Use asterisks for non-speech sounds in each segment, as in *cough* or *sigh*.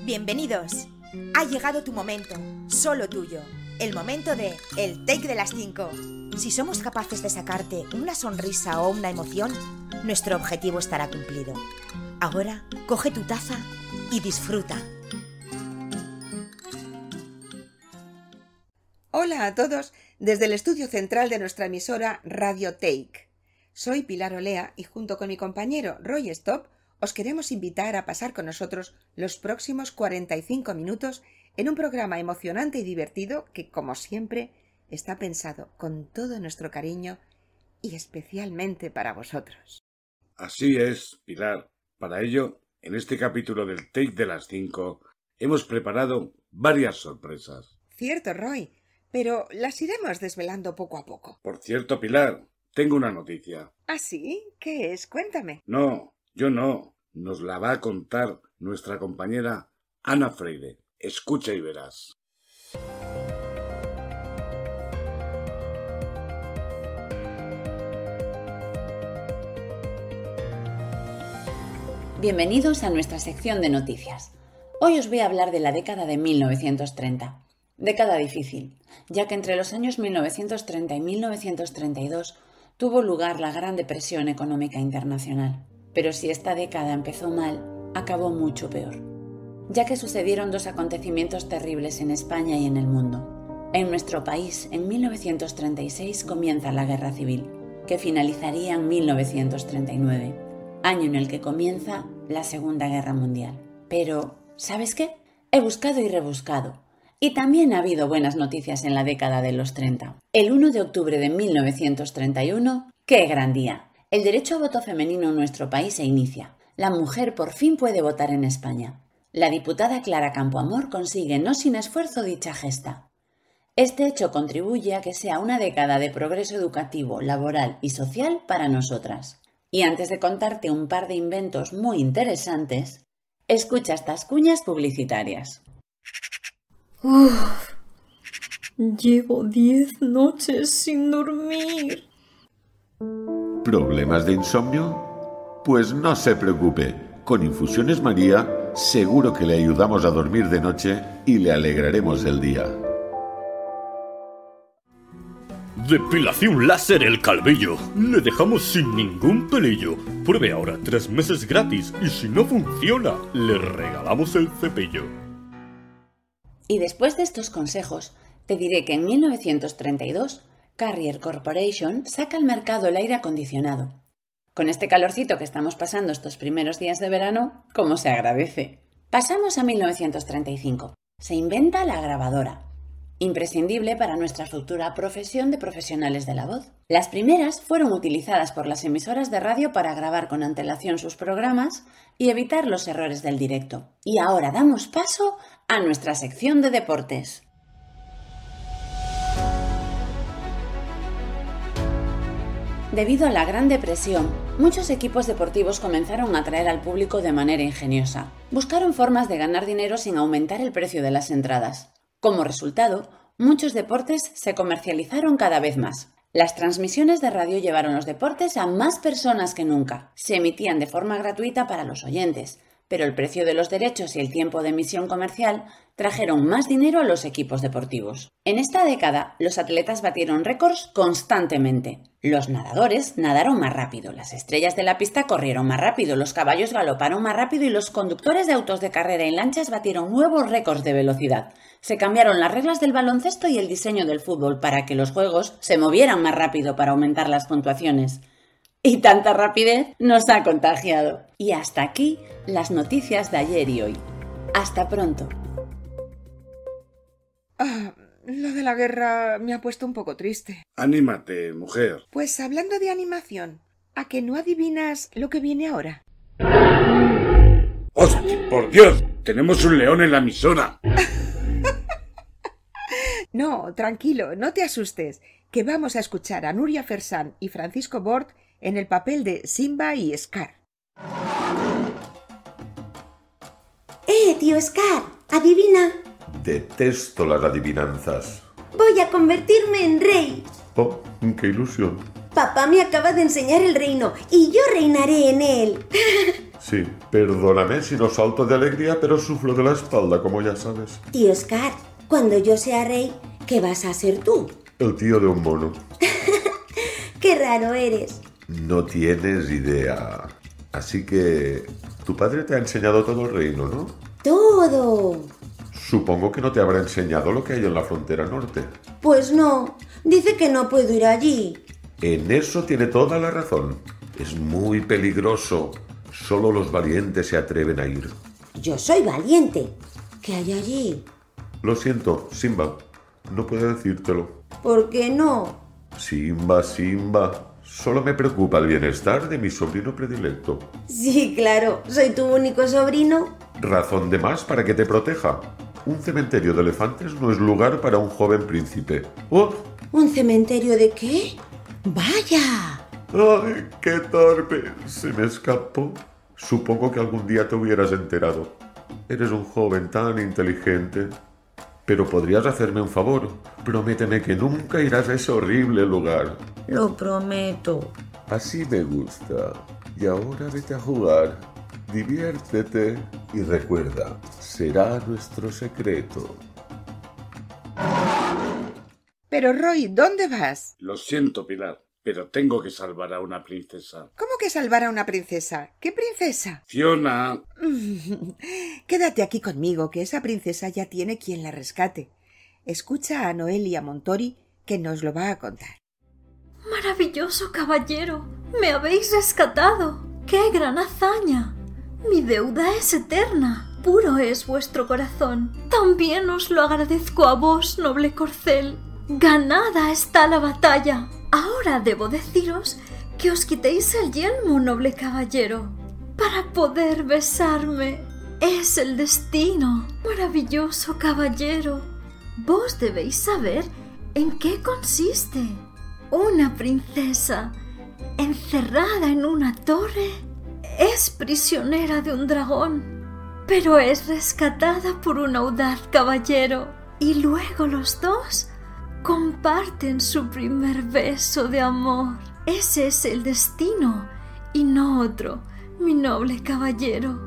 Bienvenidos. Ha llegado tu momento, solo tuyo. El momento de El Take de las 5. Si somos capaces de sacarte una sonrisa o una emoción, nuestro objetivo estará cumplido. Ahora, coge tu taza y disfruta. Hola a todos desde el estudio central de nuestra emisora Radio Take. Soy Pilar Olea y junto con mi compañero Roy Stop os queremos invitar a pasar con nosotros los próximos 45 minutos en un programa emocionante y divertido que, como siempre, está pensado con todo nuestro cariño y especialmente para vosotros. Así es, Pilar. Para ello, en este capítulo del Take de las 5 hemos preparado varias sorpresas. Cierto, Roy, pero las iremos desvelando poco a poco. Por cierto, Pilar, tengo una noticia. ¿Ah, sí? ¿Qué es? Cuéntame. No, yo no. Nos la va a contar nuestra compañera Ana Freire. Escucha y verás. Bienvenidos a nuestra sección de noticias. Hoy os voy a hablar de la década de 1930. Década difícil, ya que entre los años 1930 y 1932 tuvo lugar la Gran Depresión Económica Internacional. Pero si esta década empezó mal, acabó mucho peor, ya que sucedieron dos acontecimientos terribles en España y en el mundo. En nuestro país, en 1936 comienza la Guerra Civil, que finalizaría en 1939, año en el que comienza la Segunda Guerra Mundial. Pero, ¿sabes qué? He buscado y rebuscado, y también ha habido buenas noticias en la década de los 30. El 1 de octubre de 1931, ¡qué gran día! El derecho a voto femenino en nuestro país se inicia. La mujer por fin puede votar en España. La diputada Clara Campoamor consigue no sin esfuerzo dicha gesta. Este hecho contribuye a que sea una década de progreso educativo, laboral y social para nosotras. Y antes de contarte un par de inventos muy interesantes, escucha estas cuñas publicitarias. llevo diez noches sin dormir. ¿Problemas de insomnio? Pues no se preocupe, con Infusiones María seguro que le ayudamos a dormir de noche y le alegraremos el día. Depilación láser el calvillo. Le dejamos sin ningún pelillo. Pruebe ahora tres meses gratis y si no funciona, le regalamos el cepillo. Y después de estos consejos, te diré que en 1932 Carrier Corporation saca al mercado el aire acondicionado. Con este calorcito que estamos pasando estos primeros días de verano, ¿cómo se agradece? Pasamos a 1935. Se inventa la grabadora, imprescindible para nuestra futura profesión de profesionales de la voz. Las primeras fueron utilizadas por las emisoras de radio para grabar con antelación sus programas y evitar los errores del directo. Y ahora damos paso a nuestra sección de deportes. Debido a la Gran Depresión, muchos equipos deportivos comenzaron a atraer al público de manera ingeniosa. Buscaron formas de ganar dinero sin aumentar el precio de las entradas. Como resultado, muchos deportes se comercializaron cada vez más. Las transmisiones de radio llevaron los deportes a más personas que nunca. Se emitían de forma gratuita para los oyentes, pero el precio de los derechos y el tiempo de emisión comercial trajeron más dinero a los equipos deportivos. En esta década, los atletas batieron récords constantemente. Los nadadores nadaron más rápido, las estrellas de la pista corrieron más rápido, los caballos galoparon más rápido y los conductores de autos de carrera en lanchas batieron nuevos récords de velocidad. Se cambiaron las reglas del baloncesto y el diseño del fútbol para que los juegos se movieran más rápido para aumentar las puntuaciones. *laughs* Y tanta rapidez nos ha contagiado. Y hasta aquí las noticias de ayer y hoy. Hasta pronto. Ah, lo de la guerra me ha puesto un poco triste. Anímate, mujer. Pues hablando de animación, ¿a que no adivinas lo que viene ahora? ¡Hostia, por Dios! Tenemos un león en la emisora. *laughs* no, tranquilo, no te asustes, que vamos a escuchar a Nuria Fersán y Francisco Bort en el papel de Simba y Scar. ¡Eh, tío Scar! ¡Adivina! Detesto las adivinanzas. Voy a convertirme en rey. Oh, qué ilusión. Papá me acaba de enseñar el reino y yo reinaré en él. *laughs* Sí, perdóname si no salto de alegría, pero sufro de la espalda, como ya sabes. Tío Scar, cuando yo sea rey, ¿qué vas a ser tú? El tío de un mono. *laughs* Qué raro eres. No tienes idea. Así que... Tu padre te ha enseñado todo el reino, ¿no? Todo. Supongo que no te habrá enseñado lo que hay en la frontera norte. Pues no. Dice que no puedo ir allí. En eso tiene toda la razón. Es muy peligroso. Solo los valientes se atreven a ir. Yo soy valiente. ¿Qué hay allí? Lo siento, Simba. No puedo decírtelo. ¿Por qué no? Simba, Simba. Solo me preocupa el bienestar de mi sobrino predilecto. Sí, claro. Soy tu único sobrino. Razón de más para que te proteja. Un cementerio de elefantes no es lugar para un joven príncipe. ¡Oh! ¿Un cementerio de qué? ¡Vaya! ¡Ay, qué torpe! Se me escapó. Supongo que algún día te hubieras enterado. Eres un joven tan inteligente. Pero podrías hacerme un favor. Prométeme que nunca irás a ese horrible lugar. Lo prometo. Así me gusta. Y ahora vete a jugar. Diviértete y recuerda, será nuestro secreto. Pero Roy, ¿dónde vas? Lo siento, Pilar, pero tengo que salvar a una princesa. ¿Cómo que salvar a una princesa? ¿Qué princesa? Fiona. *laughs* Quédate aquí conmigo, que esa princesa ya tiene quien la rescate. Escucha a Noelia Montori, que nos lo va a contar. Maravilloso caballero, me habéis rescatado. ¡Qué gran hazaña! Mi deuda es eterna. Puro es vuestro corazón. También os lo agradezco a vos, noble corcel. Ganada está la batalla. Ahora debo deciros que os quitéis el yelmo, noble caballero, para poder besarme. Es el destino. Maravilloso caballero. Vos debéis saber en qué consiste. Una princesa encerrada en una torre es prisionera de un dragón, pero es rescatada por un audaz caballero y luego los dos comparten su primer beso de amor. Ese es el destino y no otro, mi noble caballero.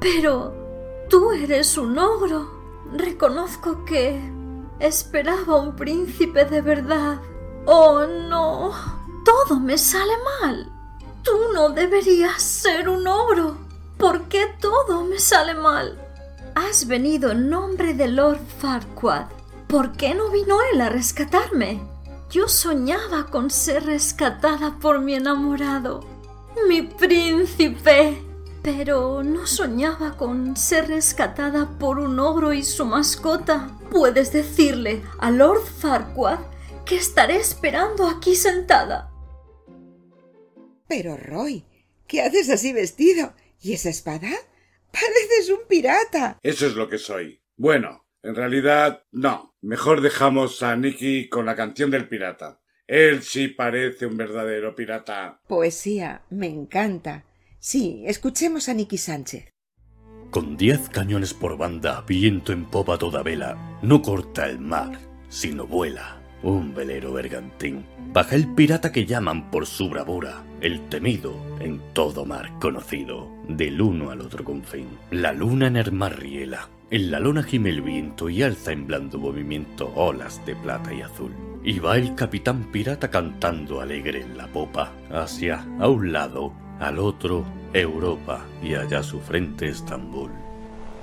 Pero tú eres un ogro. Reconozco que esperaba un príncipe de verdad. Oh, no. Todo me sale mal. Tú no deberías ser un ogro. ¿Por qué todo me sale mal? Has venido en nombre de Lord Farquaad. ¿Por qué no vino él a rescatarme? Yo soñaba con ser rescatada por mi enamorado, mi príncipe. Pero no soñaba con ser rescatada por un ogro y su mascota. Puedes decirle a Lord Farquaad que estaré esperando aquí sentada. Pero Roy, ¿qué haces así vestido? ¿Y esa espada? Pareces un pirata. Eso es lo que soy. Bueno, en realidad no. Mejor dejamos a Nicky con la canción del pirata. Él sí parece un verdadero pirata. Poesía, me encanta. Sí, escuchemos a Nicky Sánchez. Con diez cañones por banda, viento en popa toda vela, no corta el mar, sino vuela. Un velero bergantín. Baja el pirata que llaman por su bravura, el temido en todo mar conocido, del uno al otro confín. La luna en el mar riela, en la lona gime el viento y alza en blando movimiento olas de plata y azul. Y va el capitán pirata cantando alegre en la popa, hacia a un lado, al otro, Europa, y allá su frente Estambul.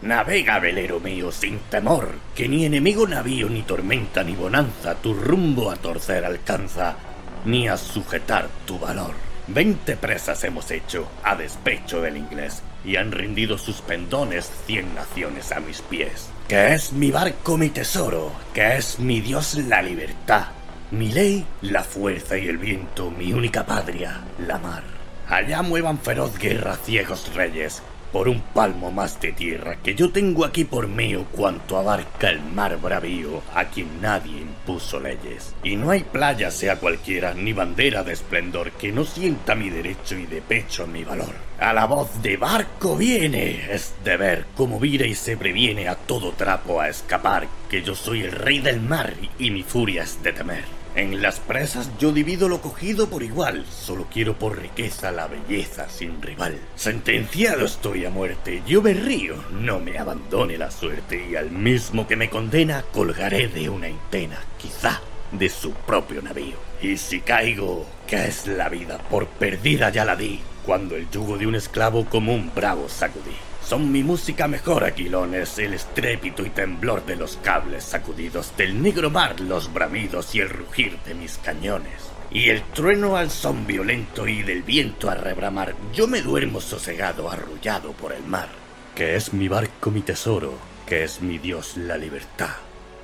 Navega, velero mío, sin temor, que ni enemigo navío, ni tormenta, ni bonanza tu rumbo a torcer alcanza, ni a sujetar tu valor. Veinte presas hemos hecho a despecho del inglés, y han rendido sus pendones cien naciones a mis pies. Que es mi barco mi tesoro, que es mi Dios la libertad, mi ley la fuerza y el viento, mi única patria, la mar. Allá muevan feroz guerra ciegos reyes, por un palmo más de tierra que yo tengo aquí por mío cuanto abarca el mar bravío a quien nadie impuso leyes. Y no hay playa sea cualquiera ni bandera de esplendor que no sienta mi derecho y de pecho mi valor. A la voz de barco viene, es de ver cómo vira y se previene a todo trapo a escapar, que yo soy el rey del mar y mi furia es de temer. En las presas yo divido lo cogido por igual. Solo quiero por riqueza la belleza sin rival. Sentenciado estoy a muerte. Yo me río, no me abandone la suerte. Y al mismo que me condena, colgaré de una antena, quizá de su propio navío. Y si caigo, ¿qué es la vida? Por perdida ya la di. Cuando el yugo de un esclavo como un bravo sacudí. Son mi música mejor, aquilones, el estrépito y temblor de los cables sacudidos, del negro mar los bramidos y el rugir de mis cañones. Y el trueno al son violento y del viento a rebramar, yo me duermo sosegado, arrullado por el mar. Que es mi barco mi tesoro, que es mi Dios la libertad,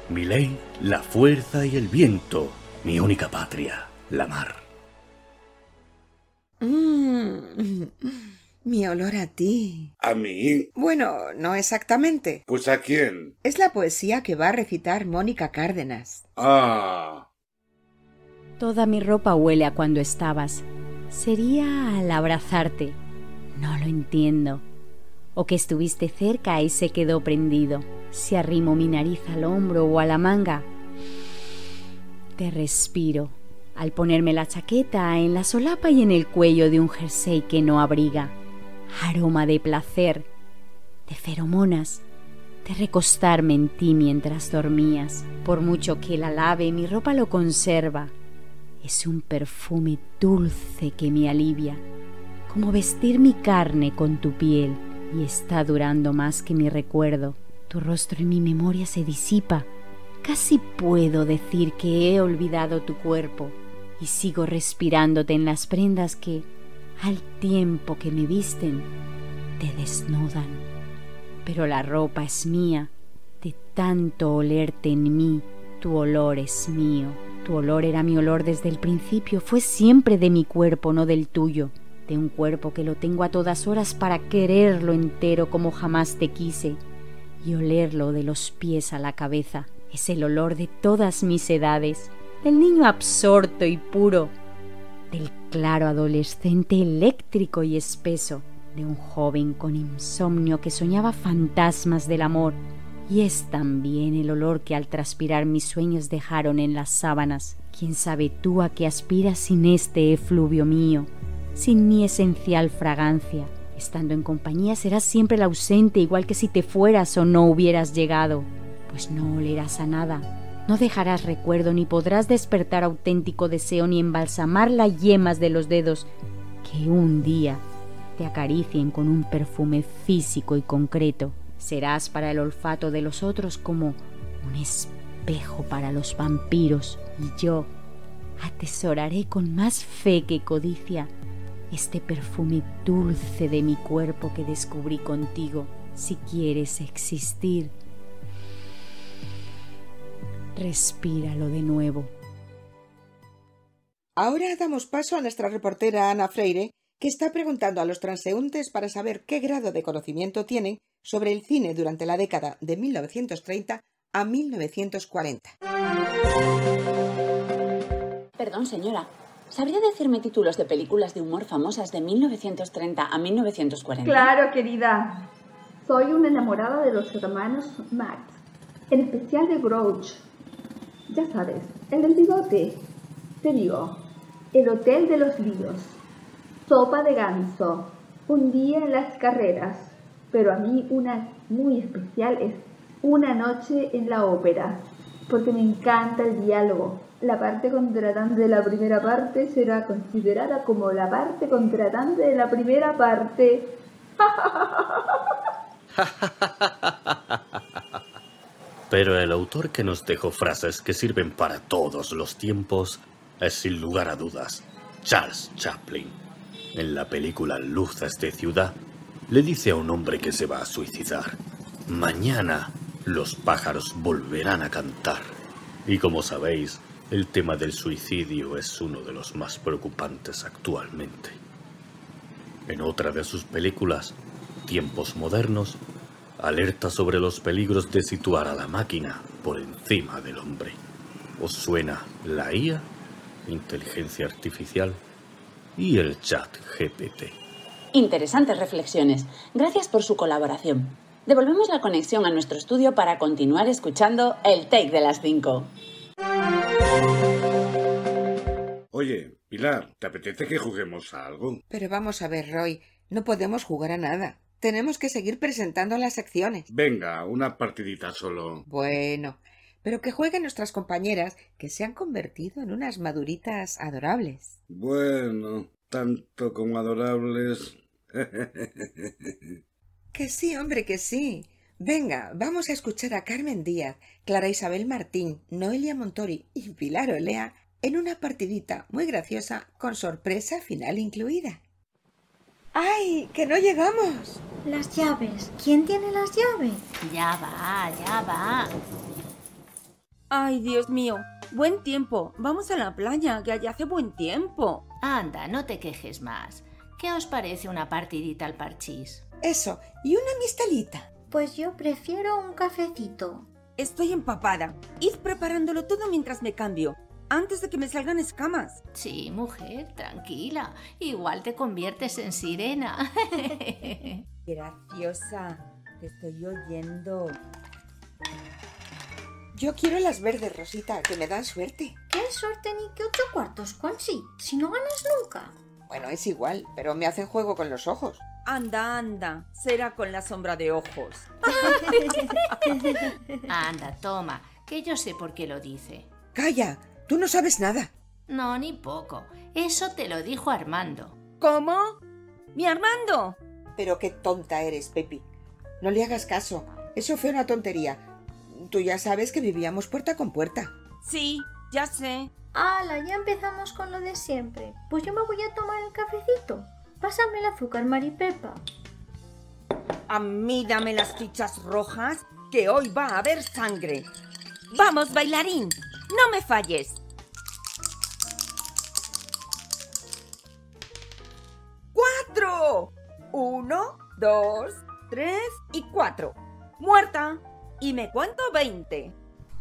mi ley la fuerza y el viento, mi única patria, la mar. *laughs* Mi olor a ti. ¿A mí? Bueno, no exactamente. Pues a quién? Es la poesía que va a recitar Mónica Cárdenas. Ah. Toda mi ropa huele a cuando estabas. Sería al abrazarte. No lo entiendo. O que estuviste cerca y se quedó prendido. Si arrimo mi nariz al hombro o a la manga. Te respiro. Al ponerme la chaqueta en la solapa y en el cuello de un jersey que no abriga aroma de placer, de feromonas, de recostarme en ti mientras dormías. Por mucho que la lave, mi ropa lo conserva. Es un perfume dulce que me alivia, como vestir mi carne con tu piel, y está durando más que mi recuerdo. Tu rostro en mi memoria se disipa. Casi puedo decir que he olvidado tu cuerpo y sigo respirándote en las prendas que, al tiempo que me visten, te desnudan. Pero la ropa es mía, de tanto olerte en mí, tu olor es mío. Tu olor era mi olor desde el principio, fue siempre de mi cuerpo, no del tuyo, de un cuerpo que lo tengo a todas horas para quererlo entero como jamás te quise y olerlo de los pies a la cabeza. Es el olor de todas mis edades, del niño absorto y puro, del claro adolescente eléctrico y espeso, de un joven con insomnio que soñaba fantasmas del amor, y es también el olor que al transpirar mis sueños dejaron en las sábanas. ¿Quién sabe tú a qué aspiras sin este efluvio mío, sin mi esencial fragancia? Estando en compañía serás siempre el ausente, igual que si te fueras o no hubieras llegado, pues no olerás a nada, no dejarás recuerdo ni podrás despertar auténtico deseo ni embalsamar las yemas de los dedos que un día te acaricien con un perfume físico y concreto. Serás para el olfato de los otros como un espejo para los vampiros y yo atesoraré con más fe que codicia este perfume dulce de mi cuerpo que descubrí contigo si quieres existir respíralo de nuevo. Ahora damos paso a nuestra reportera Ana Freire, que está preguntando a los transeúntes para saber qué grado de conocimiento tienen sobre el cine durante la década de 1930 a 1940. Perdón, señora. ¿Sabría decirme títulos de películas de humor famosas de 1930 a 1940? Claro, querida. Soy una enamorada de los hermanos Max, en especial de Grouch, ya sabes, el del bigote. Te digo, el Hotel de los Líos, sopa de ganso, un día en las carreras, pero a mí una muy especial es una noche en la ópera, porque me encanta el diálogo. La parte contratante de la primera parte será considerada como la parte contratante de la primera parte. *laughs* Pero el autor que nos dejó frases que sirven para todos los tiempos es sin lugar a dudas Charles Chaplin. En la película Luces de Ciudad, le dice a un hombre que se va a suicidar, mañana los pájaros volverán a cantar. Y como sabéis, el tema del suicidio es uno de los más preocupantes actualmente. En otra de sus películas, Tiempos Modernos, alerta sobre los peligros de situar a la máquina por encima del hombre. ¿Os suena la IA, inteligencia artificial y el chat GPT? Interesantes reflexiones. Gracias por su colaboración. Devolvemos la conexión a nuestro estudio para continuar escuchando el Take de las 5. Oye, Pilar, ¿te apetece que juguemos a algo? Pero vamos a ver, Roy, no podemos jugar a nada. Tenemos que seguir presentando las secciones. Venga, una partidita solo. Bueno, pero que jueguen nuestras compañeras, que se han convertido en unas maduritas adorables. Bueno, tanto como adorables. *laughs* que sí, hombre, que sí. Venga, vamos a escuchar a Carmen Díaz, Clara Isabel Martín, Noelia Montori y Pilar Olea en una partidita muy graciosa con sorpresa final incluida. ¡Ay! ¡Que no llegamos! Las llaves. ¿Quién tiene las llaves? Ya va, ya va. Ay, Dios mío. Buen tiempo. Vamos a la playa, que allá hace buen tiempo. Anda, no te quejes más. ¿Qué os parece una partidita al parchís? Eso, y una mistalita. Pues yo prefiero un cafecito. Estoy empapada. Id preparándolo todo mientras me cambio antes de que me salgan escamas. Sí, mujer, tranquila. Igual te conviertes en sirena. *laughs* Graciosa, te estoy oyendo. Yo quiero las verdes, Rosita, que me dan suerte. ¿Qué suerte ni qué ocho cuartos, Conchi? Si no ganas nunca. Bueno, es igual, pero me hacen juego con los ojos. Anda, anda, será con la sombra de ojos. *laughs* anda, toma, que yo sé por qué lo dice. Calla, Tú no sabes nada. No, ni poco. Eso te lo dijo Armando. ¿Cómo? ¿Mi Armando? Pero qué tonta eres, Pepi. No le hagas caso. Eso fue una tontería. Tú ya sabes que vivíamos puerta con puerta. Sí, ya sé. ¡Hala! Ya empezamos con lo de siempre. Pues yo me voy a tomar el cafecito. Pásame el azúcar, Maripepa. A mí dame las fichas rojas, que hoy va a haber sangre. ¡Vamos, bailarín! ¡No me falles! ¡Cuatro! Uno, dos, tres y cuatro. ¡Muerta! Y me cuento veinte.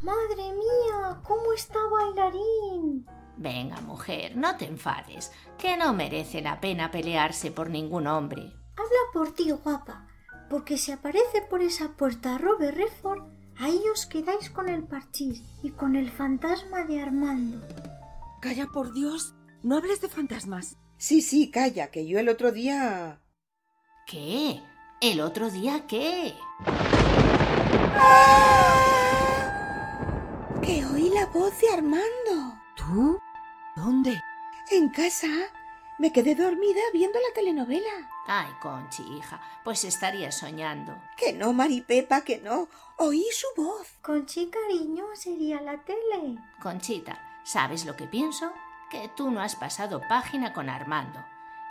¡Madre mía! ¿Cómo está bailarín? Venga, mujer, no te enfades, que no merece la pena pelearse por ningún hombre. Habla por ti, guapa, porque si aparece por esa puerta Robert Redford, Ahí os quedáis con el parchís y con el fantasma de Armando. Calla, por Dios. No hables de fantasmas. Sí, sí, calla, que yo el otro día... ¿Qué? ¿El otro día qué? ¡Ah! Que oí la voz de Armando. ¿Tú? ¿Dónde? En casa. Me quedé dormida viendo la telenovela. Ay, Conchi, hija, pues estaría soñando. Que no, Maripepa, que no. Oí su voz. Conchi, cariño, sería la tele. Conchita, ¿sabes lo que pienso? Que tú no has pasado página con Armando.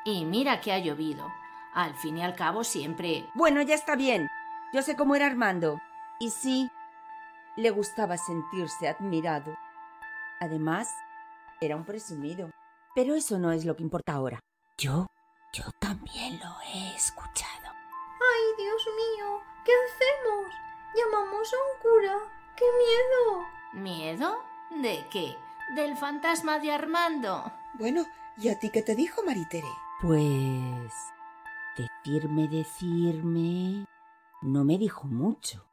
Y mira que ha llovido. Al fin y al cabo siempre... Bueno, ya está bien. Yo sé cómo era Armando. Y sí, le gustaba sentirse admirado. Además, era un presumido. Pero eso no es lo que importa ahora. Yo, yo también lo he escuchado. ¡Ay, Dios mío! ¿Qué hacemos? Llamamos a un cura. ¡Qué miedo! ¿Miedo? ¿De qué? ¿Del fantasma de Armando? Bueno, ¿y a ti qué te dijo, Maritere? Pues... Decirme, decirme... No me dijo mucho.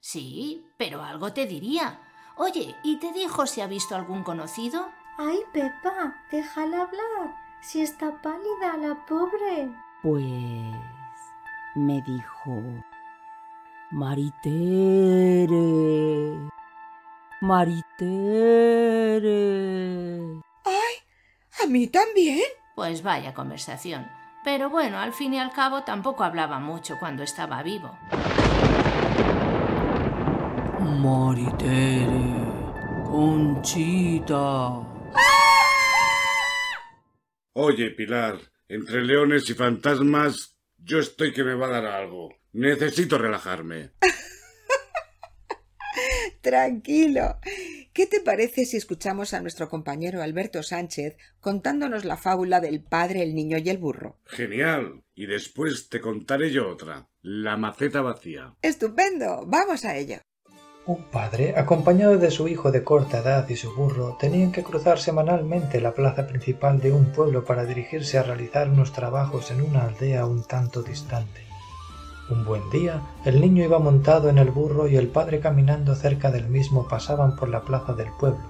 Sí, pero algo te diría. Oye, ¿y te dijo si ha visto algún conocido? Ay, Pepa, déjala hablar. Si está pálida la pobre. Pues me dijo Maritere. Maritere. ¡Ay! ¿A mí también? Pues vaya conversación. Pero bueno, al fin y al cabo tampoco hablaba mucho cuando estaba vivo. Maritere. Conchita. Oye, Pilar, entre leones y fantasmas, yo estoy que me va a dar algo. Necesito relajarme. *laughs* Tranquilo. ¿Qué te parece si escuchamos a nuestro compañero Alberto Sánchez contándonos la fábula del padre, el niño y el burro? Genial. Y después te contaré yo otra. La maceta vacía. Estupendo. Vamos a ello. Un padre, acompañado de su hijo de corta edad y su burro, tenían que cruzar semanalmente la plaza principal de un pueblo para dirigirse a realizar unos trabajos en una aldea un tanto distante. Un buen día, el niño iba montado en el burro y el padre caminando cerca del mismo pasaban por la plaza del pueblo,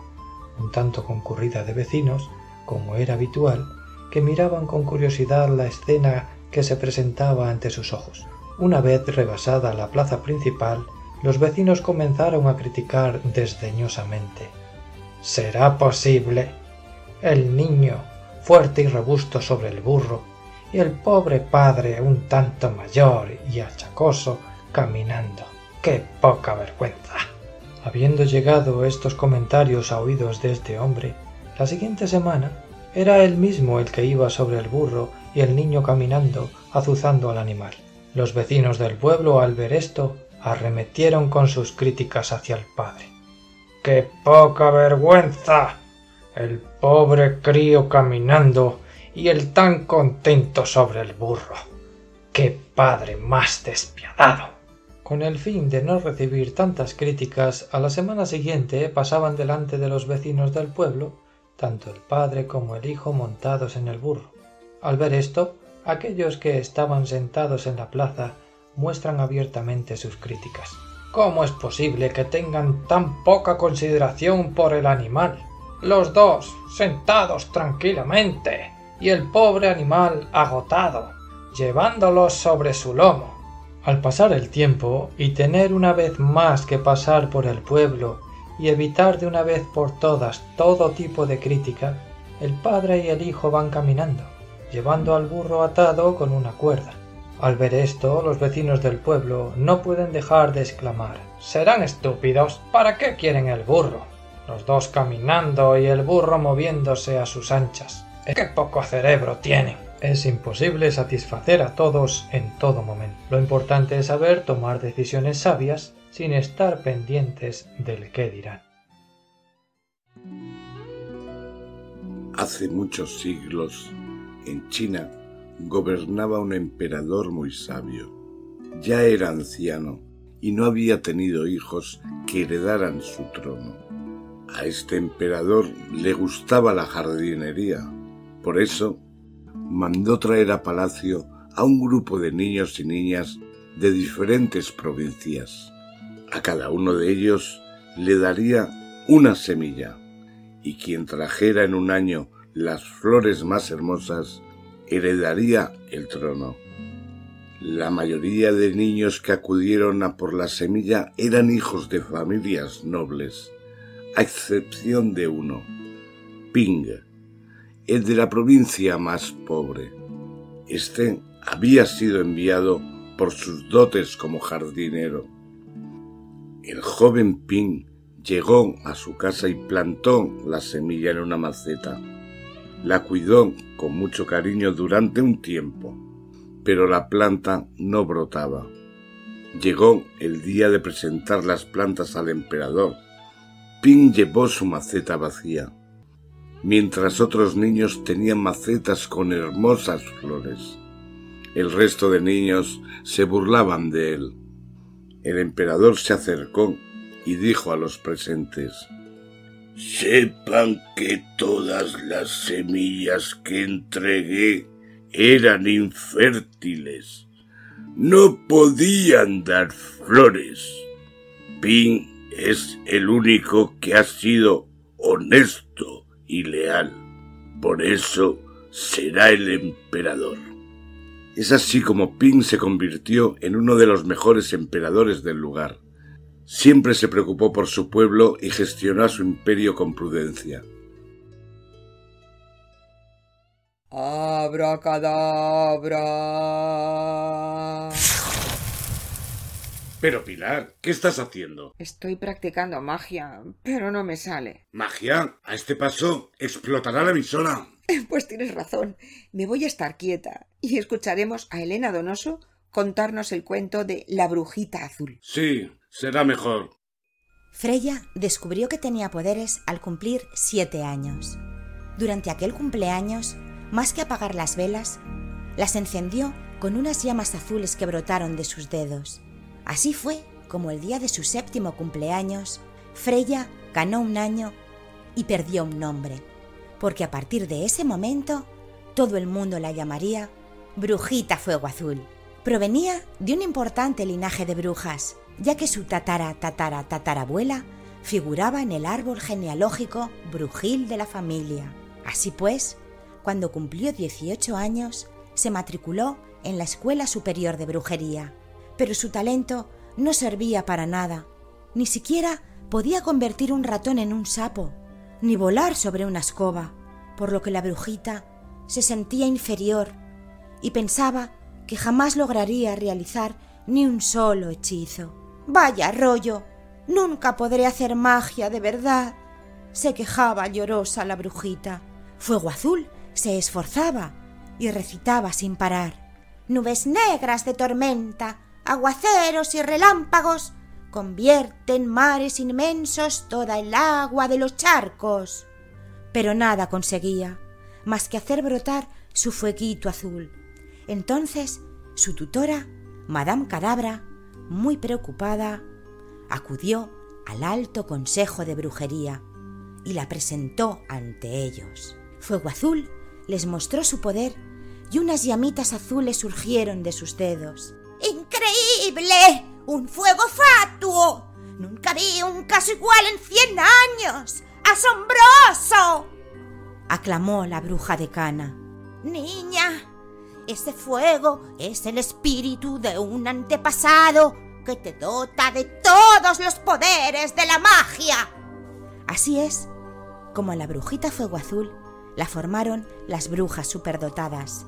un tanto concurrida de vecinos, como era habitual, que miraban con curiosidad la escena que se presentaba ante sus ojos. Una vez rebasada la plaza principal, los vecinos comenzaron a criticar desdeñosamente. ¿Será posible? El niño, fuerte y robusto sobre el burro, y el pobre padre un tanto mayor y achacoso caminando. ¡Qué poca vergüenza! Habiendo llegado estos comentarios a oídos de este hombre, la siguiente semana era él mismo el que iba sobre el burro y el niño caminando, azuzando al animal. Los vecinos del pueblo, al ver esto, arremetieron con sus críticas hacia el padre. ¡Qué poca vergüenza! El pobre crío caminando y el tan contento sobre el burro. ¡Qué padre más despiadado! Con el fin de no recibir tantas críticas, a la semana siguiente pasaban delante de los vecinos del pueblo, tanto el padre como el hijo montados en el burro. Al ver esto, aquellos que estaban sentados en la plaza muestran abiertamente sus críticas. ¿Cómo es posible que tengan tan poca consideración por el animal? Los dos, sentados tranquilamente, y el pobre animal agotado, llevándolos sobre su lomo. Al pasar el tiempo y tener una vez más que pasar por el pueblo y evitar de una vez por todas todo tipo de crítica, el padre y el hijo van caminando, llevando al burro atado con una cuerda. Al ver esto, los vecinos del pueblo no pueden dejar de exclamar ¿Serán estúpidos? ¿Para qué quieren el burro? Los dos caminando y el burro moviéndose a sus anchas. ¡Qué poco cerebro tienen! Es imposible satisfacer a todos en todo momento. Lo importante es saber tomar decisiones sabias sin estar pendientes del qué dirán. Hace muchos siglos, en China, gobernaba un emperador muy sabio. Ya era anciano y no había tenido hijos que heredaran su trono. A este emperador le gustaba la jardinería. Por eso mandó traer a palacio a un grupo de niños y niñas de diferentes provincias. A cada uno de ellos le daría una semilla, y quien trajera en un año las flores más hermosas heredaría el trono. La mayoría de niños que acudieron a por la semilla eran hijos de familias nobles, a excepción de uno, Ping, el de la provincia más pobre. Este había sido enviado por sus dotes como jardinero. El joven Ping llegó a su casa y plantó la semilla en una maceta. La cuidó con mucho cariño durante un tiempo, pero la planta no brotaba. Llegó el día de presentar las plantas al emperador. Ping llevó su maceta vacía mientras otros niños tenían macetas con hermosas flores. El resto de niños se burlaban de él. El emperador se acercó y dijo a los presentes Sepan que todas las semillas que entregué eran infértiles. No podían dar flores. Pin es el único que ha sido honesto y leal. Por eso será el emperador. Es así como Ping se convirtió en uno de los mejores emperadores del lugar. Siempre se preocupó por su pueblo y gestionó su imperio con prudencia. Abracadabra. Pero Pilar, ¿qué estás haciendo? Estoy practicando magia, pero no me sale. ¿Magia? A este paso explotará la emisora. *laughs* Pues tienes razón. Me voy a estar quieta y escucharemos a Elena Donoso contarnos el cuento de La Brujita Azul. Sí, será mejor. Freya descubrió que tenía poderes al cumplir siete años. Durante aquel cumpleaños, más que apagar las velas, las encendió con unas llamas azules que brotaron de sus dedos. Así fue como el día de su séptimo cumpleaños, Freya ganó un año y perdió un nombre, porque a partir de ese momento todo el mundo la llamaría Brujita Fuego Azul. Provenía de un importante linaje de brujas, ya que su tatara tatara tatarabuela figuraba en el árbol genealógico brujil de la familia. Así pues, cuando cumplió 18 años, se matriculó en la Escuela Superior de Brujería. Pero su talento no servía para nada. Ni siquiera podía convertir un ratón en un sapo, ni volar sobre una escoba, por lo que la brujita se sentía inferior y pensaba que jamás lograría realizar ni un solo hechizo. Vaya rollo. Nunca podré hacer magia de verdad. se quejaba llorosa la brujita. Fuego Azul se esforzaba y recitaba sin parar. Nubes negras de tormenta, aguaceros y relámpagos convierten mares inmensos toda el agua de los charcos. Pero nada conseguía, más que hacer brotar su fueguito azul. Entonces su tutora, Madame Cadabra, muy preocupada, acudió al alto consejo de brujería y la presentó ante ellos. Fuego Azul les mostró su poder y unas llamitas azules surgieron de sus dedos. ¡Increíble! ¡Un fuego fatuo! Nunca vi un caso igual en cien años. ¡Asombroso! aclamó la bruja de Cana. Niña, ese fuego es el espíritu de un antepasado que te dota de todos los poderes de la magia. Así es como la brujita fuego azul la formaron las brujas superdotadas.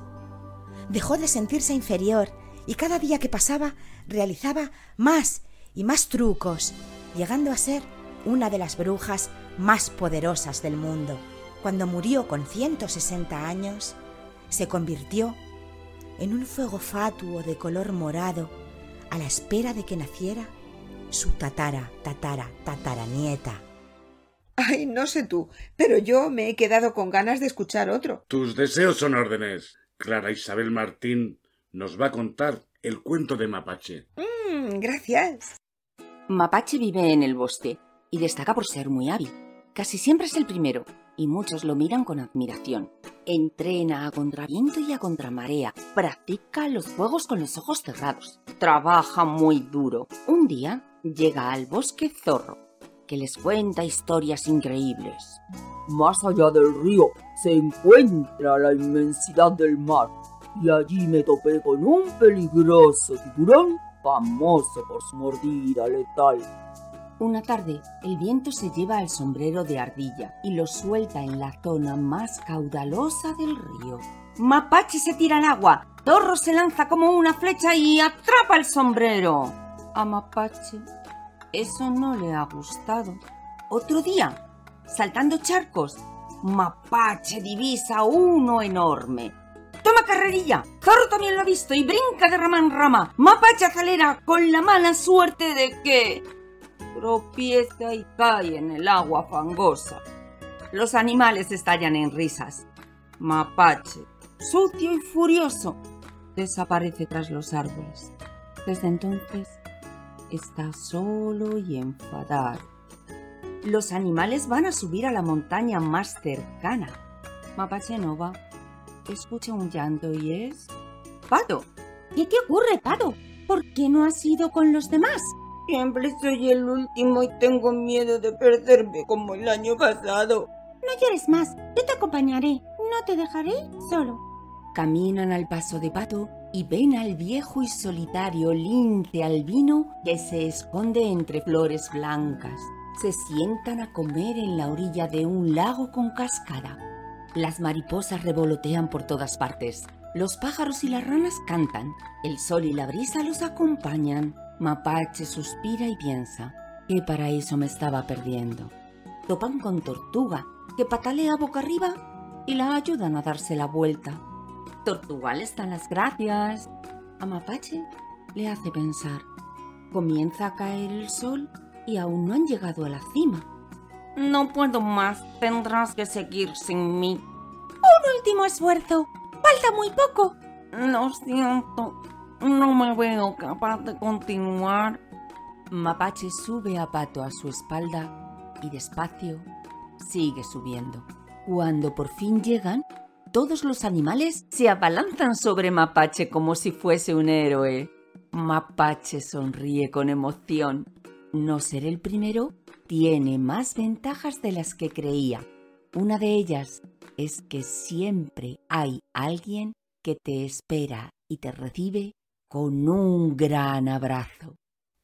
Dejó de sentirse inferior y cada día que pasaba realizaba más y más trucos, llegando a ser una de las brujas más poderosas del mundo. Cuando murió con 160 años, se convirtió en un fuego fatuo de color morado a la espera de que naciera su tatara, tatara, tataranieta. Ay, no sé tú, pero yo me he quedado con ganas de escuchar otro. Tus deseos son órdenes. Clara Isabel Martín nos va a contar el cuento de Mapache. Mm, gracias. Mapache vive en el bosque y destaca por ser muy hábil. Casi siempre es el primero y muchos lo miran con admiración. Entrena a contraviento y a contramarea. Practica los fuegos con los ojos cerrados. Trabaja muy duro. Un día llega al bosque zorro, que les cuenta historias increíbles. Más allá del río se encuentra la inmensidad del mar y allí me topé con un peligroso tiburón famoso por su mordida letal. Una tarde, el viento se lleva el sombrero de ardilla y lo suelta en la zona más caudalosa del río. Mapache se tira al agua, Zorro se lanza como una flecha y atrapa el sombrero. A Mapache eso no le ha gustado. Otro día, saltando charcos, Mapache divisa uno enorme. ¡Toma carrerilla! Zorro también lo ha visto y brinca de rama en rama. Mapache acelera con la mala suerte de que tropieza y cae en el agua fangosa. Los animales estallan en risas. Mapache, sucio y furioso, desaparece tras los árboles. Desde entonces está solo y enfadado. Los animales van a subir a la montaña más cercana. Mapache no va. Escucha un llanto y es... ¡Pato! ¿Qué te ocurre, Pato? ¿Por qué no has ido con los demás? Siempre soy el último y tengo miedo de perderme como el año pasado. No llores más, yo te acompañaré. No te dejaré solo. Caminan al paso de Pato y ven al viejo y solitario lince albino que se esconde entre flores blancas. Se sientan a comer en la orilla de un lago con cascada. Las mariposas revolotean por todas partes. Los pájaros y las ranas cantan. El sol y la brisa los acompañan. Mapache suspira y piensa, ¿qué paraíso me estaba perdiendo? Topan con Tortuga, que patalea boca arriba y la ayudan a darse la vuelta. Tortuga le dan las gracias. A Mapache le hace pensar. Comienza a caer el sol y aún no han llegado a la cima. No puedo más, tendrás que seguir sin mí. Un último esfuerzo. Falta muy poco. Lo siento, no me veo capaz de continuar. Mapache sube a Pato a su espalda y despacio sigue subiendo. Cuando por fin llegan, todos los animales se abalanzan sobre Mapache como si fuese un héroe. Mapache sonríe con emoción. No ser el primero tiene más ventajas de las que creía. Una de ellas es que siempre hay alguien que te espera y te recibe con un gran abrazo.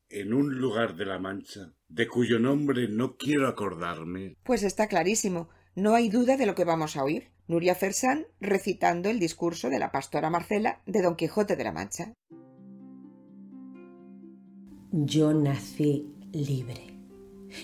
En un lugar de la Mancha, de cuyo nombre no quiero acordarme. Pues está clarísimo. No hay duda de lo que vamos a oír. Nuria Fersán recitando el discurso de la pastora Marcela de Don Quijote de la Mancha. Yo nací libre.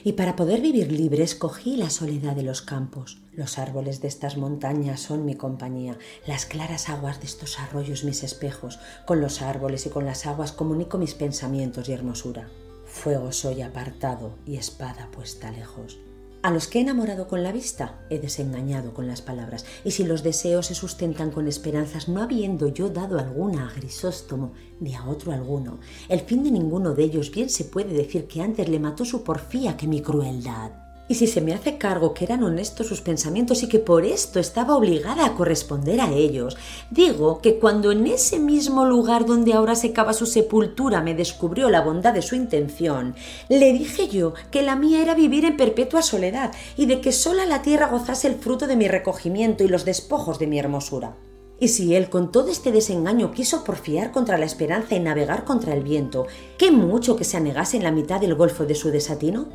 Y para poder vivir libre escogí la soledad de los campos. Los árboles de estas montañas son mi compañía, las claras aguas de estos arroyos mis espejos. Con los árboles y con las aguas comunico mis pensamientos y hermosura. Fuego soy apartado y espada puesta lejos. A los que he enamorado con la vista, he desengañado con las palabras, y si los deseos se sustentan con esperanzas, no habiendo yo dado alguna a Grisóstomo, ni a otro alguno, el fin de ninguno de ellos bien se puede decir que antes le mató su porfía que mi crueldad. Y si se me hace cargo que eran honestos sus pensamientos y que por esto estaba obligada a corresponder a ellos, digo que cuando en ese mismo lugar donde ahora se cava su sepultura me descubrió la bondad de su intención, le dije yo que la mía era vivir en perpetua soledad y de que sola la tierra gozase el fruto de mi recogimiento y los despojos de mi hermosura. Y si él con todo este desengaño quiso porfiar contra la esperanza y navegar contra el viento, ¿qué mucho que se anegase en la mitad del golfo de su desatino?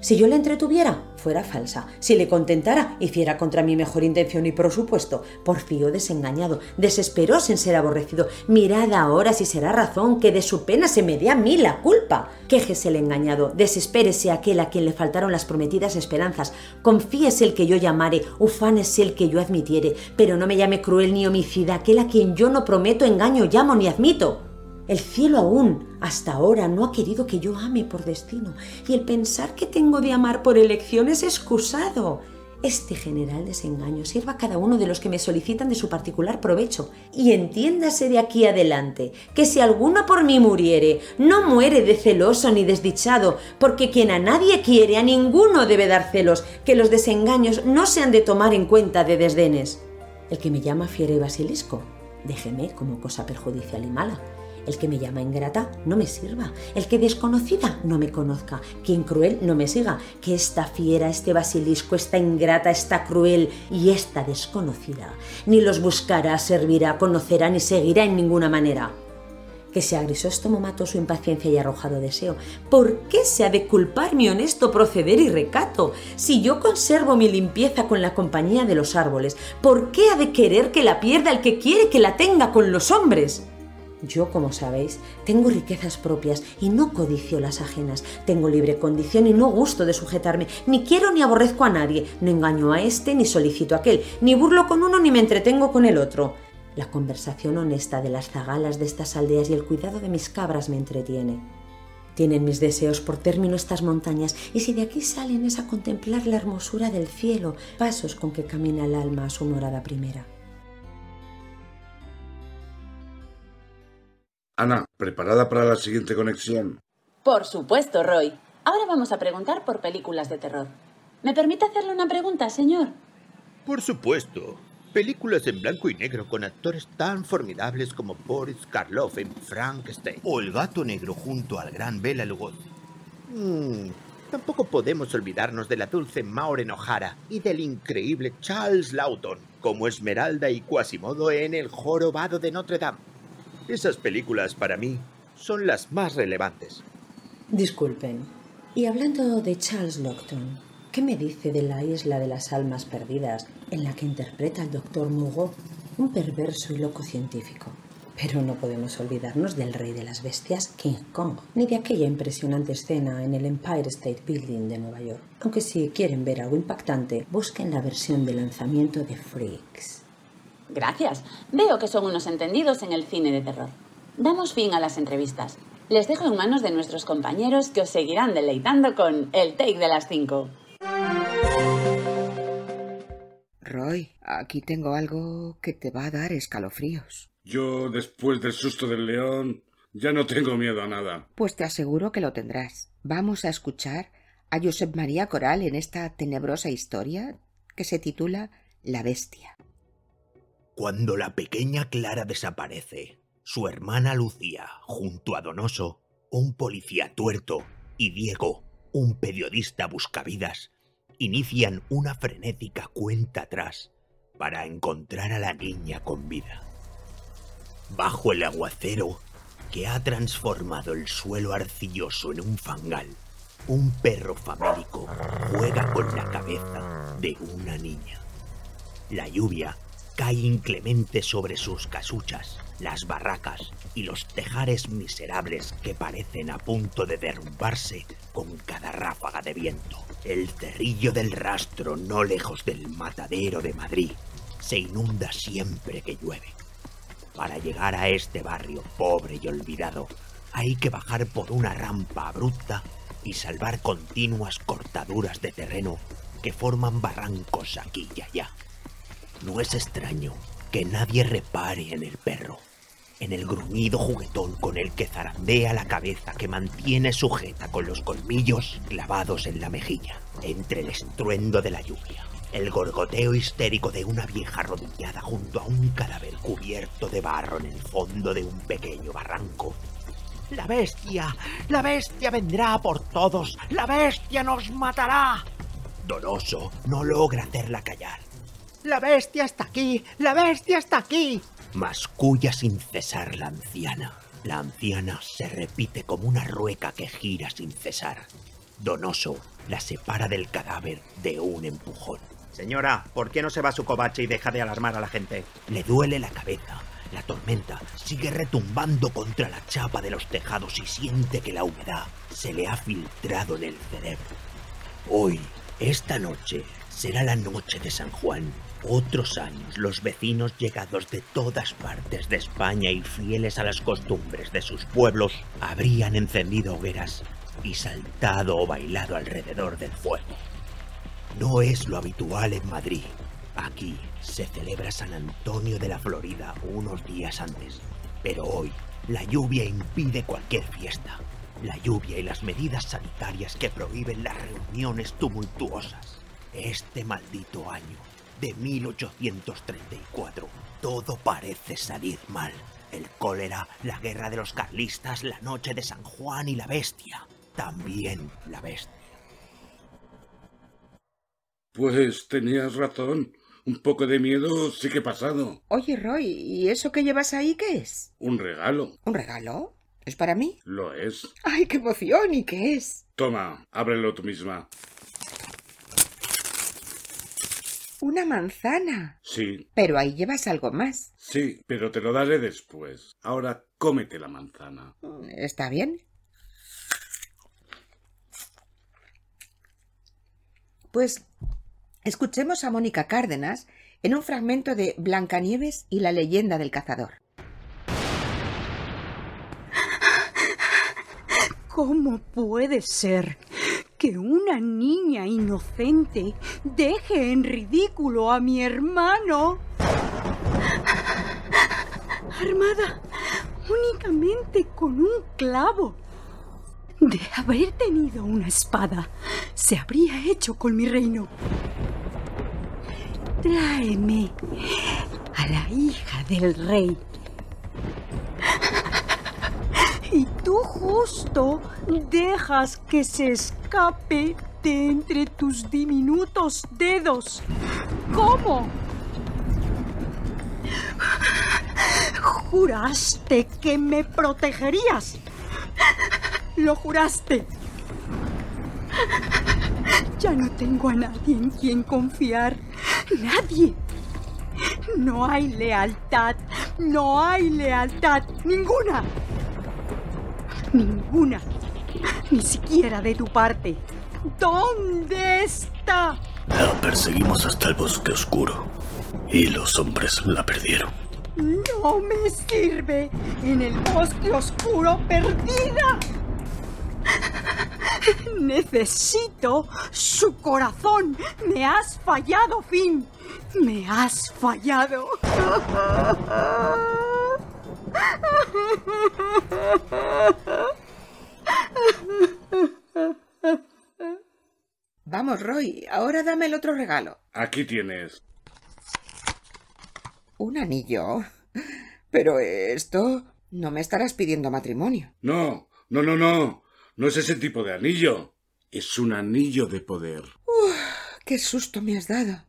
Si yo le entretuviera, fuera falsa. Si le contentara, hiciera contra mi mejor intención y por supuesto, porfío desengañado, desesperóse en ser aborrecido. Mirad ahora si será razón que de su pena se me dé a mí la culpa. Quéjese el engañado, desespérese aquel a quien le faltaron las prometidas esperanzas, confíese el que yo llamare, ufánese el que yo admitiere, pero no me llame cruel ni homicida aquel a quien yo no prometo engaño, llamo ni admito. El cielo aún, hasta ahora, no ha querido que yo ame por destino, y el pensar que tengo de amar por elección es excusado. Este general desengaño sirva a cada uno de los que me solicitan de su particular provecho, y entiéndase de aquí adelante que si alguno por mí muriere, no muere de celoso ni desdichado, porque quien a nadie quiere, a ninguno debe dar celos, que los desengaños no se han de tomar en cuenta de desdenes. El que me llama fiera y basilisco, déjeme como cosa perjudicial y mala el que me llama ingrata no me sirva, el que desconocida no me conozca, quien cruel no me siga, que esta fiera, este basilisco, esta ingrata, esta cruel y esta desconocida, ni los buscará, servirá, conocerá ni seguirá en ninguna manera. Que se Grisóstomo mató su impaciencia y arrojado deseo. ¿Por qué se ha de culpar mi honesto proceder y recato? Si yo conservo mi limpieza con la compañía de los árboles, ¿por qué ha de querer que la pierda el que quiere que la tenga con los hombres? Yo, como sabéis, tengo riquezas propias y no codicio las ajenas. Tengo libre condición y no gusto de sujetarme. Ni quiero ni aborrezco a nadie. No engaño a este ni solicito a aquel. Ni burlo con uno ni me entretengo con el otro. La conversación honesta de las zagalas de estas aldeas y el cuidado de mis cabras me entretiene. Tienen mis deseos por término estas montañas, y si de aquí salen es a contemplar la hermosura del cielo, pasos con que camina el alma a su morada primera. Ana, ¿preparada para la siguiente conexión? Por supuesto, Roy. Ahora vamos a preguntar por películas de terror. ¿Me permite hacerle una pregunta, señor? Por supuesto. Películas en blanco y negro con actores tan formidables como Boris Karloff en Frankenstein o El gato negro junto al gran Bela Lugosi. Mm, tampoco podemos olvidarnos de la dulce Maureen O'Hara y del increíble Charles Lawton como Esmeralda y Quasimodo en El jorobado de Notre Dame. Esas películas para mí son las más relevantes. Disculpen. Y hablando de Charles Lockton, ¿qué me dice de la isla de las almas perdidas en la que interpreta el doctor Mugo, un perverso y loco científico? Pero no podemos olvidarnos del rey de las bestias, King Kong, ni de aquella impresionante escena en el Empire State Building de Nueva York. Aunque si quieren ver algo impactante, busquen la versión de lanzamiento de Freaks. Gracias. Veo que son unos entendidos en el cine de terror. Damos fin a las entrevistas. Les dejo en manos de nuestros compañeros que os seguirán deleitando con el take de las 5. Roy, aquí tengo algo que te va a dar escalofríos. Yo, después del susto del león, ya no tengo miedo a nada. Pues te aseguro que lo tendrás. Vamos a escuchar a Josep María Coral en esta tenebrosa historia que se titula La bestia. Cuando la pequeña Clara desaparece, su hermana Lucía, junto a Donoso, un policía tuerto, y Diego, un periodista buscavidas, inician una frenética cuenta atrás para encontrar a la niña con vida. Bajo el aguacero que ha transformado el suelo arcilloso en un fangal, un perro famélico juega con la cabeza de una niña. La lluvia cae inclemente sobre sus casuchas, las barracas y los tejares miserables que parecen a punto de derrumbarse con cada ráfaga de viento. El cerrillo del rastro, no lejos del matadero de Madrid, se inunda siempre que llueve. Para llegar a este barrio pobre y olvidado, hay que bajar por una rampa abrupta y salvar continuas cortaduras de terreno que forman barrancos aquí y allá. No es extraño que nadie repare en el perro, en el gruñido juguetón con el que zarandea la cabeza que mantiene sujeta con los colmillos clavados en la mejilla, entre el estruendo de la lluvia, el gorgoteo histérico de una vieja arrodillada junto a un cadáver cubierto de barro en el fondo de un pequeño barranco. La bestia, la bestia vendrá por todos, la bestia nos matará. Donoso no logra hacerla callar. La bestia está aquí, la bestia está aquí. Masculla sin cesar la anciana. La anciana se repite como una rueca que gira sin cesar. Donoso la separa del cadáver de un empujón. Señora, ¿por qué no se va a su covache y deja de alarmar a la gente? Le duele la cabeza. La tormenta sigue retumbando contra la chapa de los tejados y siente que la humedad se le ha filtrado en el cerebro. Hoy, esta noche, será la noche de San Juan. Otros años los vecinos llegados de todas partes de España y fieles a las costumbres de sus pueblos habrían encendido hogueras y saltado o bailado alrededor del fuego. No es lo habitual en Madrid. Aquí se celebra San Antonio de la Florida unos días antes, pero hoy la lluvia impide cualquier fiesta. La lluvia y las medidas sanitarias que prohíben las reuniones tumultuosas. Este maldito año de 1834, todo parece salir mal. El cólera, la guerra de los carlistas, la noche de San Juan y la bestia. También la bestia. Pues tenías razón. Un poco de miedo sí que he pasado. Oye, Roy, ¿y eso que llevas ahí qué es? Un regalo. ¿Un regalo? ¿Es para mí? Lo es. ¡Ay, qué emoción! ¿Y qué es? Toma, ábrelo tú misma. Una manzana. Sí, Pero ahí llevas algo más. sí, pero te lo daré después. Ahora cómete la manzana. ¿Está bien? Pues escuchemos a Mónica Cárdenas en un fragmento de Blancanieves y la leyenda del cazador. ¿Cómo puede ser que una niña inocente deje en ridículo a mi hermano? Armada únicamente con un clavo. De haber tenido una espada, se habría hecho con mi reino. Tráeme a la hija del rey. Y tú justo dejas que se escape de entre tus diminutos dedos. ¿Cómo? Juraste que me protegerías. Lo juraste. Ya no tengo a nadie en quien confiar. Nadie. No hay lealtad. No hay lealtad. Ninguna. Ninguna. Ni siquiera de tu parte. ¿Dónde está? La perseguimos hasta el bosque oscuro y los hombres la perdieron. No me sirve. En el bosque oscuro perdida. Necesito su corazón. Me has fallado, Finn. Me has fallado. *laughs* Vamos, Roy, ahora dame el otro regalo. Aquí tienes. ¿Un anillo? Pero esto... No me estarás pidiendo matrimonio. No, no, no, no. No es ese tipo de anillo. Es un anillo de poder. Uf, ¡Qué susto me has dado!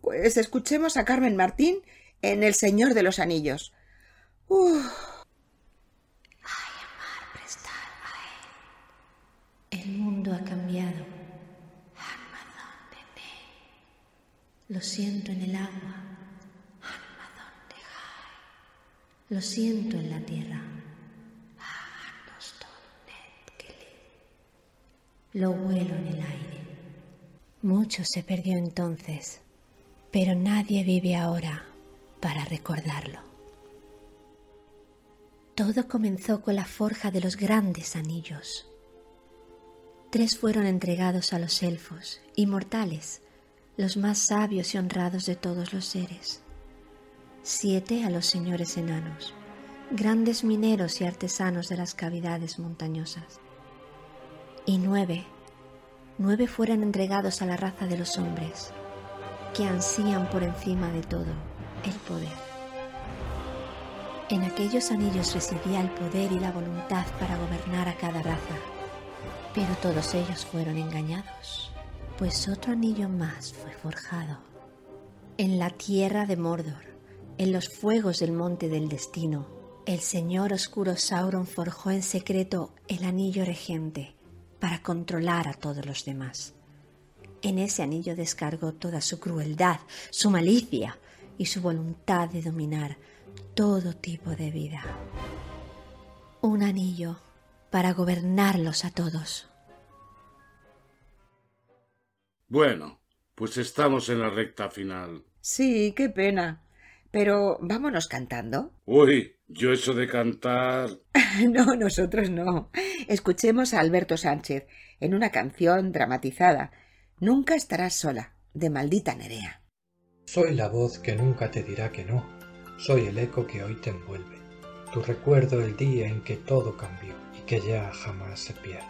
Pues escuchemos a Carmen Martín en El Señor de los Anillos. Uf. El mundo ha cambiado. Lo siento en el agua. Lo siento en la tierra. Lo vuelo en el aire. Mucho se perdió entonces, pero nadie vive ahora para recordarlo. Todo comenzó con la forja de los grandes anillos. Tres fueron entregados a los elfos, inmortales, los más sabios y honrados de todos los seres. Siete a los señores enanos, grandes mineros y artesanos de las cavidades montañosas. Y nueve, nueve fueron entregados a la raza de los hombres, que ansían por encima de todo el poder. En aquellos anillos residía el poder y la voluntad para gobernar a cada raza, pero todos ellos fueron engañados pues otro anillo más fue forjado. En la tierra de Mordor, en los fuegos del monte del destino, el señor oscuro Sauron forjó en secreto el anillo regente para controlar a todos los demás. En ese anillo descargó toda su crueldad, su malicia y su voluntad de dominar todo tipo de vida. Un anillo para gobernarlos a todos. Bueno, pues estamos en la recta final. Sí, qué pena. Pero vámonos cantando. Uy, yo eso de cantar. *laughs* no, nosotros no. Escuchemos a Alberto Sánchez en una canción dramatizada. Nunca estarás sola, de maldita Nerea. Soy la voz que nunca te dirá que no. Soy el eco que hoy te envuelve. Tu recuerdo el día en que todo cambió y que ya jamás se pierde.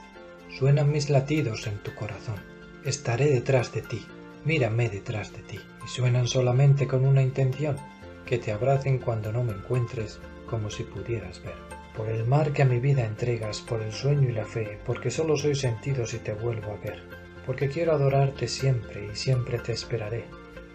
Suenan mis latidos en tu corazón estaré detrás de ti, mírame detrás de ti, y suenan solamente con una intención, que te abracen cuando no me encuentres, como si pudieras ver. Por el mar que a mi vida entregas, por el sueño y la fe, porque solo soy sentido si te vuelvo a ver, porque quiero adorarte siempre y siempre te esperaré,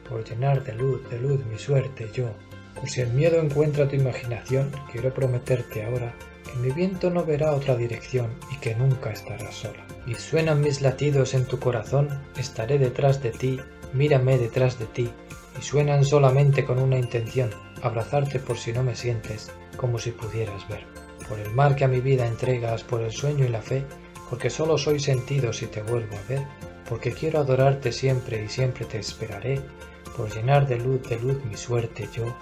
por llenar de luz, de luz mi suerte yo, por si el miedo encuentra tu imaginación, quiero prometerte ahora que mi viento no verá otra dirección y que nunca estarás sola y suenan mis latidos en tu corazón, estaré detrás de ti, mírame detrás de ti, y suenan solamente con una intención, abrazarte por si no me sientes, como si pudieras ver. Por el mar que a mi vida entregas, por el sueño y la fe, porque solo soy sentido si te vuelvo a ver, porque quiero adorarte siempre y siempre te esperaré, por llenar de luz de luz mi suerte yo,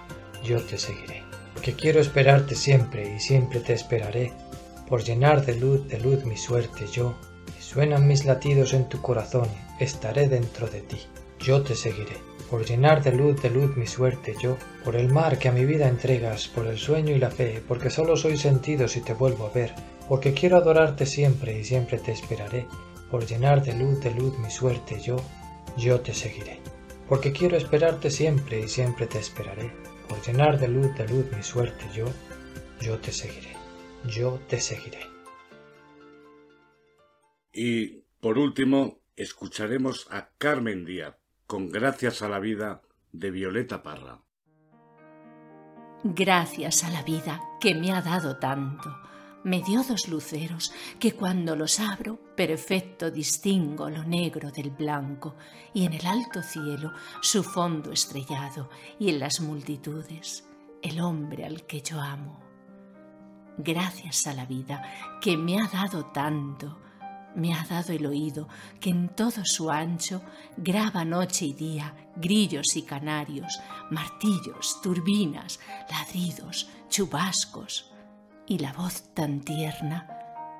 yo te seguiré. Porque quiero esperarte siempre y siempre te esperaré, por llenar de luz de luz mi suerte yo, Suenan mis latidos en tu corazón, estaré dentro de ti, yo te seguiré. Por llenar de luz de luz mi suerte yo, por el mar que a mi vida entregas, por el sueño y la fe, porque solo soy sentido si te vuelvo a ver, porque quiero adorarte siempre y siempre te esperaré, por llenar de luz de luz mi suerte yo, yo te seguiré. Porque quiero esperarte siempre y siempre te esperaré, por llenar de luz de luz mi suerte yo, yo te seguiré, yo te seguiré. Y, por último, escucharemos a Carmen Díaz, con Gracias a la vida, de Violeta Parra. Gracias a la vida que me ha dado tanto. Me dio dos luceros que cuando los abro perfecto distingo lo negro del blanco y en el alto cielo su fondo estrellado y en las multitudes el hombre al que yo amo. Gracias a la vida que me ha dado tanto me ha dado el oído que en todo su ancho graba noche y día grillos y canarios, martillos, turbinas, ladridos, chubascos y la voz tan tierna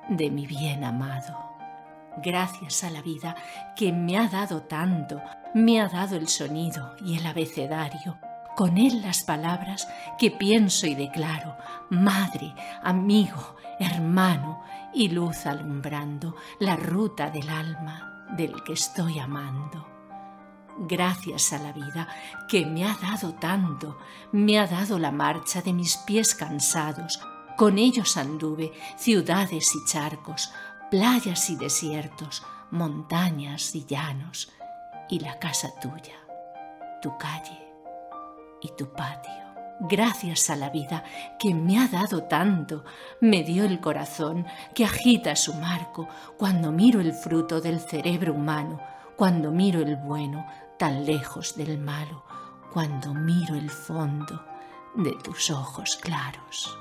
de mi bien amado. Gracias a la vida que me ha dado tanto, me ha dado el sonido y el abecedario, con él las palabras que pienso y declaro, madre, amigo, hermano y luz alumbrando la ruta del alma del que estoy amando. Gracias a la vida que me ha dado tanto, me ha dado la marcha de mis pies cansados, con ellos anduve ciudades y charcos, playas y desiertos, montañas y llanos, y la casa tuya, tu calle y tu patio. Gracias a la vida que me ha dado tanto, me dio el corazón que agita su marco cuando miro el fruto del cerebro humano, cuando miro el bueno tan lejos del malo, cuando miro el fondo de tus ojos claros.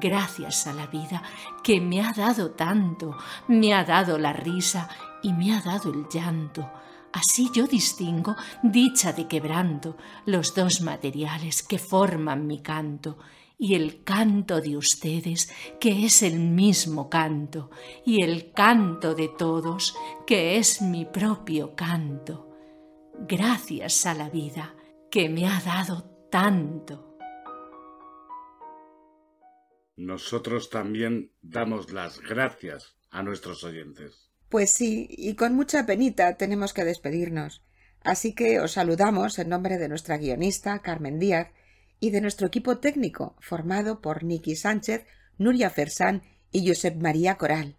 Gracias a la vida que me ha dado tanto, me ha dado la risa y me ha dado el llanto, Así yo distingo dicha de quebranto, los dos materiales que forman mi canto, y el canto de ustedes, que es el mismo canto, y el canto de todos, que es mi propio canto. Gracias a la vida que me ha dado tanto. Nosotros también damos las gracias a nuestros oyentes. Pues sí, y con mucha penita tenemos que despedirnos. Así que os saludamos en nombre de nuestra guionista, Carmen Díaz, y de nuestro equipo técnico, formado por Nicky Sánchez, Nuria Fersán y Josep María Coral.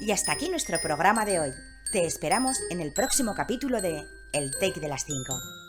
Y hasta aquí nuestro programa de hoy. Te esperamos en el próximo capítulo de El Take de las 5.